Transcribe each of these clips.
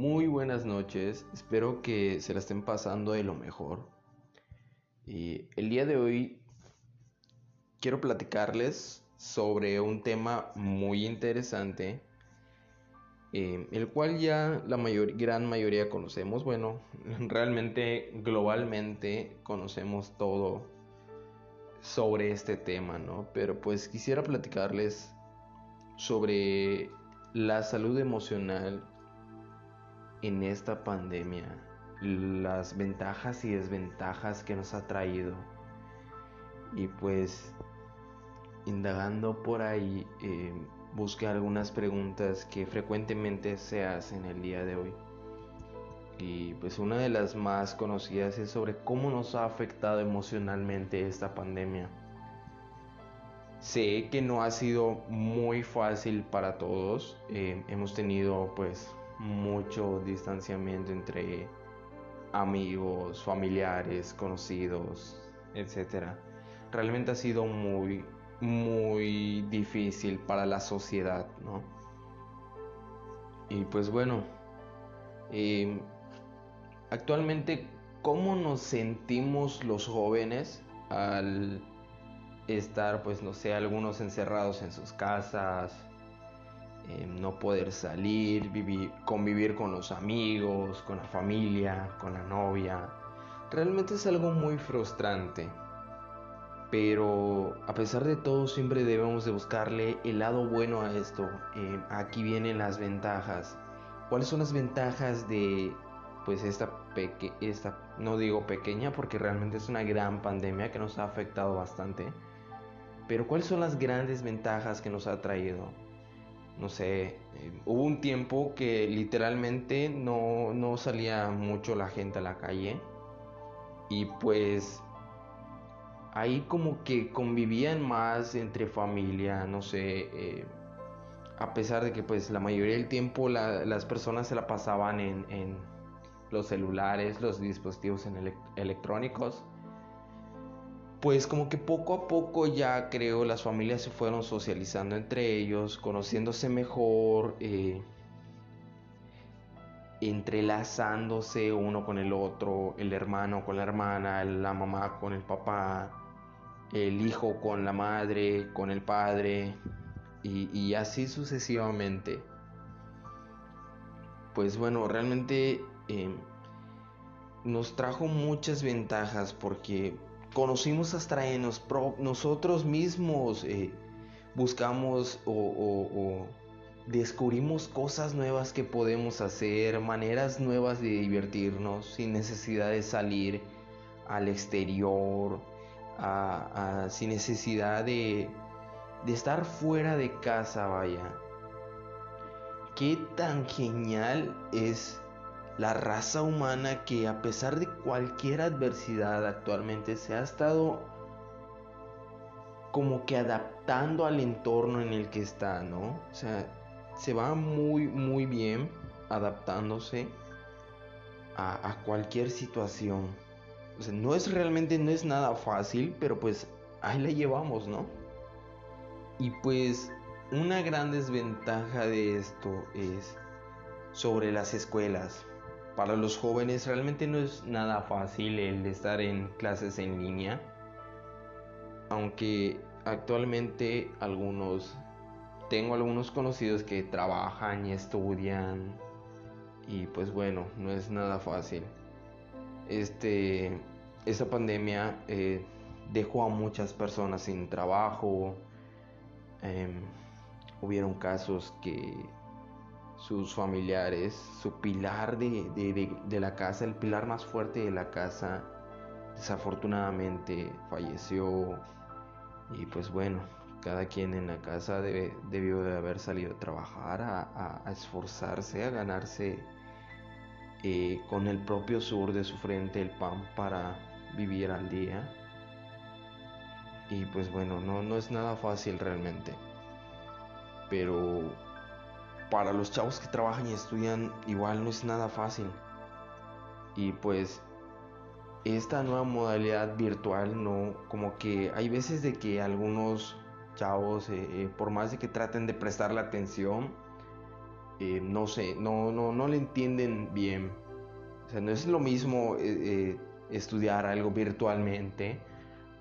Muy buenas noches, espero que se la estén pasando de lo mejor. Y el día de hoy quiero platicarles sobre un tema muy interesante, eh, el cual ya la mayor, gran mayoría conocemos. Bueno, realmente globalmente conocemos todo sobre este tema, ¿no? Pero pues quisiera platicarles sobre la salud emocional en esta pandemia, las ventajas y desventajas que nos ha traído. Y pues, indagando por ahí, eh, busqué algunas preguntas que frecuentemente se hacen el día de hoy. Y pues una de las más conocidas es sobre cómo nos ha afectado emocionalmente esta pandemia. Sé que no ha sido muy fácil para todos. Eh, hemos tenido pues mucho distanciamiento entre amigos, familiares, conocidos, etc. Realmente ha sido muy, muy difícil para la sociedad, ¿no? Y pues bueno, eh, actualmente, ¿cómo nos sentimos los jóvenes al estar, pues no sé, algunos encerrados en sus casas, eh, no poder salir, vivir, convivir con los amigos, con la familia, con la novia. Realmente es algo muy frustrante. Pero a pesar de todo siempre debemos de buscarle el lado bueno a esto. Eh, aquí vienen las ventajas. ¿Cuáles son las ventajas de pues esta, peque esta, no digo pequeña porque realmente es una gran pandemia que nos ha afectado bastante? Pero ¿cuáles son las grandes ventajas que nos ha traído? No sé, eh, hubo un tiempo que literalmente no, no, salía mucho la gente a la calle y pues ahí como que convivían más entre familia, no sé, eh, a pesar de que pues la mayoría del tiempo las personas se la pasaban en, en los celulares, los dispositivos electrónicos pues como que poco a poco ya creo las familias se fueron socializando entre ellos, conociéndose mejor, eh, entrelazándose uno con el otro, el hermano con la hermana, la mamá con el papá, el hijo con la madre, con el padre, y, así sucesivamente. Pues bueno, realmente eh, nos trajo muchas ventajas porque conocimos hasta en nosotros mismos, eh, buscamos o, descubrimos cosas nuevas que podemos hacer, maneras nuevas de divertirnos sin necesidad de salir al exterior, sin necesidad de, de estar fuera de casa, vaya. Qué tan genial es la raza humana que a pesar de cualquier adversidad actualmente se ha estado como que adaptando al entorno en el que está, ¿no? O sea, se va muy, muy bien adaptándose a, cualquier situación. O sea, no es realmente, no es nada fácil, pero pues ahí la llevamos, ¿no? Y pues una gran desventaja de esto es sobre las escuelas para los jóvenes realmente no es nada fácil el estar en clases en línea, aunque actualmente algunos, tengo algunos conocidos que trabajan y estudian y pues bueno, no es nada fácil. Este, esta pandemia eh, dejó a muchas personas sin trabajo, em, hubieron casos que sus familiares, su pilar de, la casa, el pilar más fuerte de la casa, desafortunadamente falleció. Y pues bueno, cada quien en la casa debió de haber salido a trabajar, a, esforzarse, a ganarse eh, con el propio sur de su frente el pan para vivir al día. Y pues bueno, no, no es nada fácil realmente. Pero para los chavos que trabajan y estudian igual no es nada fácil. Y pues esta nueva modalidad virtual no, como que hay veces de que algunos chavos, eh, eh, por más de que traten de prestar la atención, eh, no sé, no, no, no le entienden bien. O sea, no es lo mismo estudiar algo virtualmente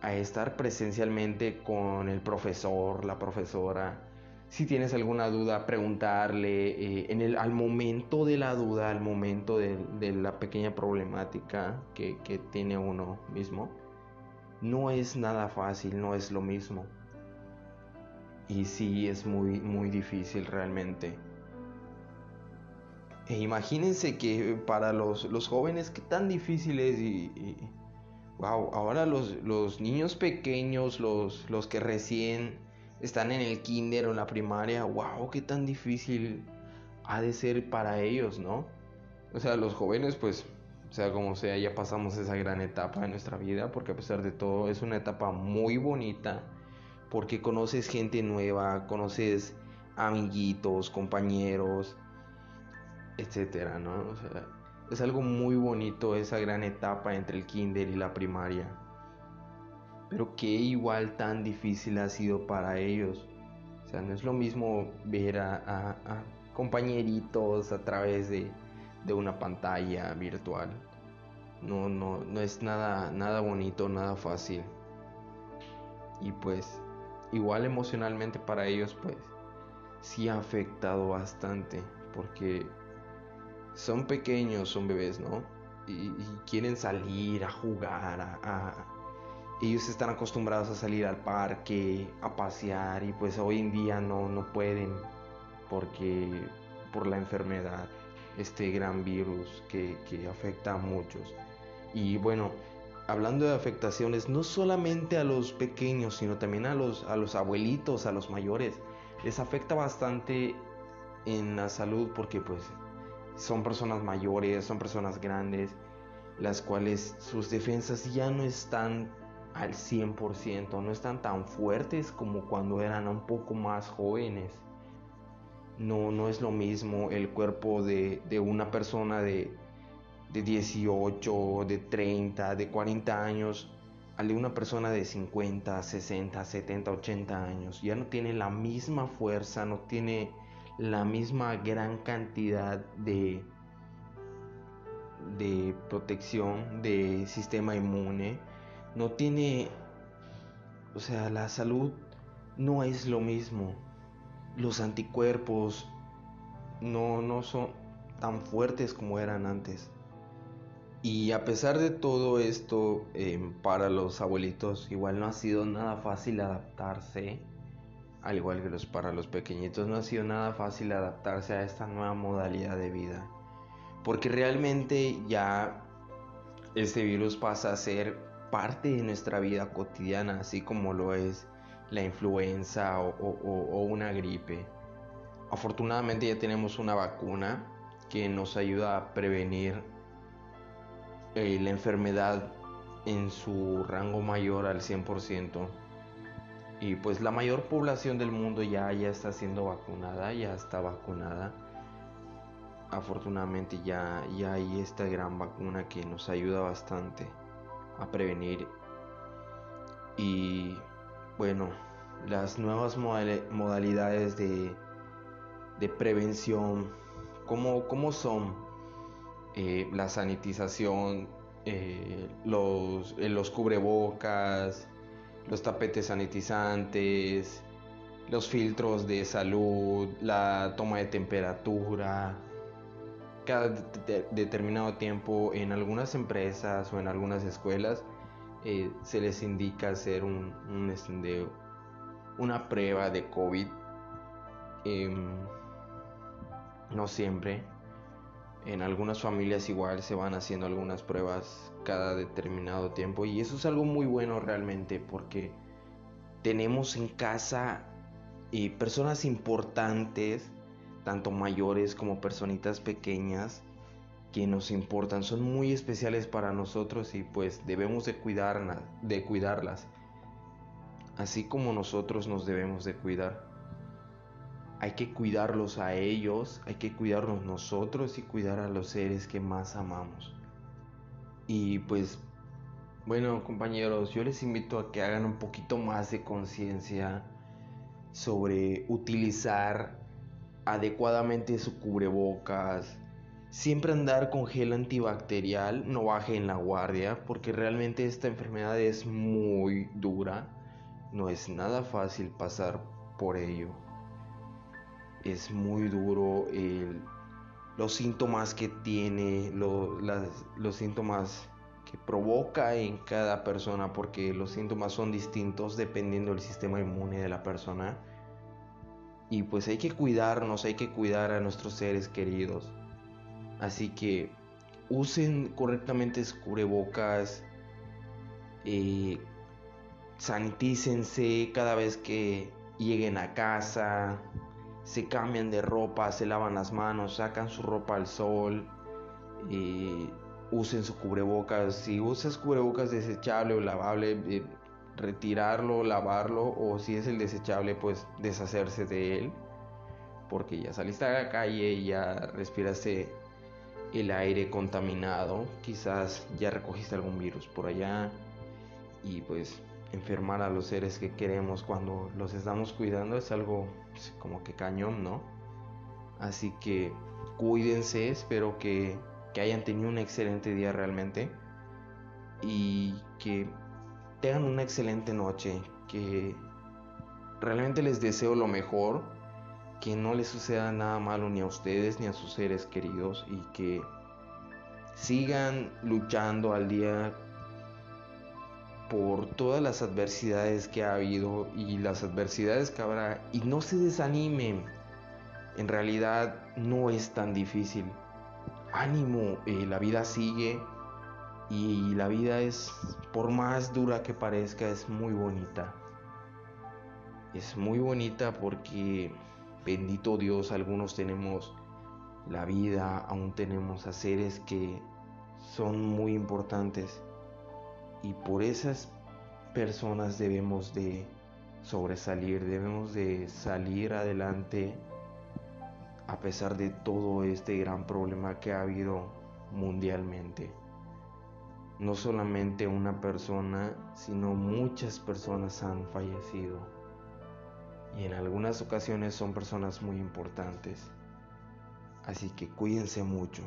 a estar presencialmente con el profesor, la profesora. Si tienes alguna duda, preguntarle en el, al momento de la duda, al momento de, la pequeña problemática que, que tiene uno mismo. No es nada fácil, no es lo mismo. Y sí, es muy, muy difícil realmente. E imagínense que para los, jóvenes, qué tan difícil es. Y, wow, ahora los, los niños pequeños, los, los que recién están en el kinder o en la primaria, wow, qué tan difícil ha de ser para ellos, ¿no? O sea, los jóvenes, pues, sea, como sea, ya pasamos esa gran etapa de nuestra vida, porque a pesar de todo es una etapa muy bonita porque conoces gente nueva, conoces amiguitos, compañeros, etcétera, ¿no? O sea, es algo muy bonito esa gran etapa entre el kinder y la primaria. Pero qué igual tan difícil ha sido para ellos. O sea, no es lo mismo ver a, compañeritos a través de, una pantalla virtual. No, no, no es nada, nada bonito, nada fácil. Y pues igual emocionalmente para ellos pues sí ha afectado bastante porque son pequeños, son bebés, ¿no? Y, quieren salir a jugar, a, ellos están acostumbrados a salir al parque, a pasear y pues hoy en día no, no pueden porque por la enfermedad, este gran virus que, que afecta a muchos. Y bueno, hablando de afectaciones, no solamente a los pequeños, sino también a los, a los abuelitos, a los mayores, les afecta bastante en la salud porque pues son personas mayores, son personas grandes, las cuales sus defensas ya no están al 100%, no están tan fuertes como cuando eran un poco más jóvenes. No, no es lo mismo el cuerpo de, una persona de de 18, de 30, de 40 años, al de una persona de 50, 60, 70, 80 años. Ya no tiene la misma fuerza, no tiene la misma gran cantidad de, de protección, de sistema inmune. No tiene, o sea, la salud no es lo mismo. Los anticuerpos no, no son tan fuertes como eran antes. Y a pesar de todo esto, em, para los abuelitos igual no ha sido nada fácil adaptarse, al igual que para los pequeñitos no ha sido nada fácil adaptarse a esta nueva modalidad de vida. Porque realmente ya este virus pasa a ser parte de nuestra vida cotidiana, así como lo es la influenza o una gripe. Afortunadamente ya tenemos una vacuna que nos ayuda a prevenir eh, la enfermedad en su rango mayor al 100%. Y pues la mayor población del mundo ya, ya está siendo vacunada, ya está vacunada. Afortunadamente ya, ya hay esta gran vacuna que nos ayuda bastante a prevenir. Y bueno, las nuevas modalidades de, de prevención, ¿cómo, ¿cómo son? Eh, la sanitización, eh, los, eh, los cubrebocas, los tapetes sanitizantes, los filtros de salud, la toma de temperatura. Cada determinado tiempo en algunas empresas o en algunas escuelas se les indica hacer un, un una prueba de COVID. Em, no siempre, en algunas familias igual se van haciendo algunas pruebas cada determinado tiempo y eso es algo muy bueno realmente porque tenemos en casa eh, personas importantes, tanto mayores como personitas pequeñas que nos importan, son muy especiales para nosotros y pues debemos de, de cuidarlas, así como nosotros nos debemos de cuidar hay que cuidarlos a ellos, hay que cuidarnos nosotros y cuidar a los seres que más amamos. Y pues, bueno compañeros, yo les invito a que hagan un poquito más de conciencia sobre utilizar adecuadamente su cubrebocas, siempre andar con gel antibacterial, no bajen la guardia, porque realmente esta enfermedad es muy dura, no es nada fácil pasar por ello. Es muy duro los síntomas que tiene, los síntomas que provoca en cada persona, porque los síntomas son distintos dependiendo del sistema inmune de la persona. Y pues hay que cuidarnos, hay que cuidar a nuestros seres queridos. Así que usen correctamente sus cubrebocas, eh, sanitícense cada vez que lleguen a casa, se cambian de ropa, se lavan las manos, sacan su ropa al sol, eh, usen su cubrebocas. Si usas cubrebocas desechable o lavable, eh, retirarlo, lavarlo o si es el desechable, pues deshacerse de él. Porque ya saliste a la calle y ya respiraste el aire contaminado, quizás ya recogiste algún virus por allá y pues enfermar a los seres que queremos cuando los estamos cuidando es algo pues, como que cañón, ¿no? Así que cuídense, espero que, que hayan tenido un excelente día realmente y que tengan una excelente noche, que realmente les deseo lo mejor, que no les suceda nada malo ni a ustedes ni a sus seres queridos y que sigan luchando al día por todas las adversidades que ha habido y las adversidades que habrá y no se desanimen. En realidad no es tan difícil. Ánimo, eh, la vida sigue y la vida es, por más dura que parezca, es muy bonita. Es muy bonita porque, bendito Dios, algunos tenemos la vida, aún tenemos a seres que son muy importantes y por esas personas debemos de sobresalir, debemos de salir adelante a pesar de todo este gran problema que ha habido mundialmente. No solamente una persona, sino muchas personas han fallecido. Y en algunas ocasiones son personas muy importantes. Así que cuídense mucho.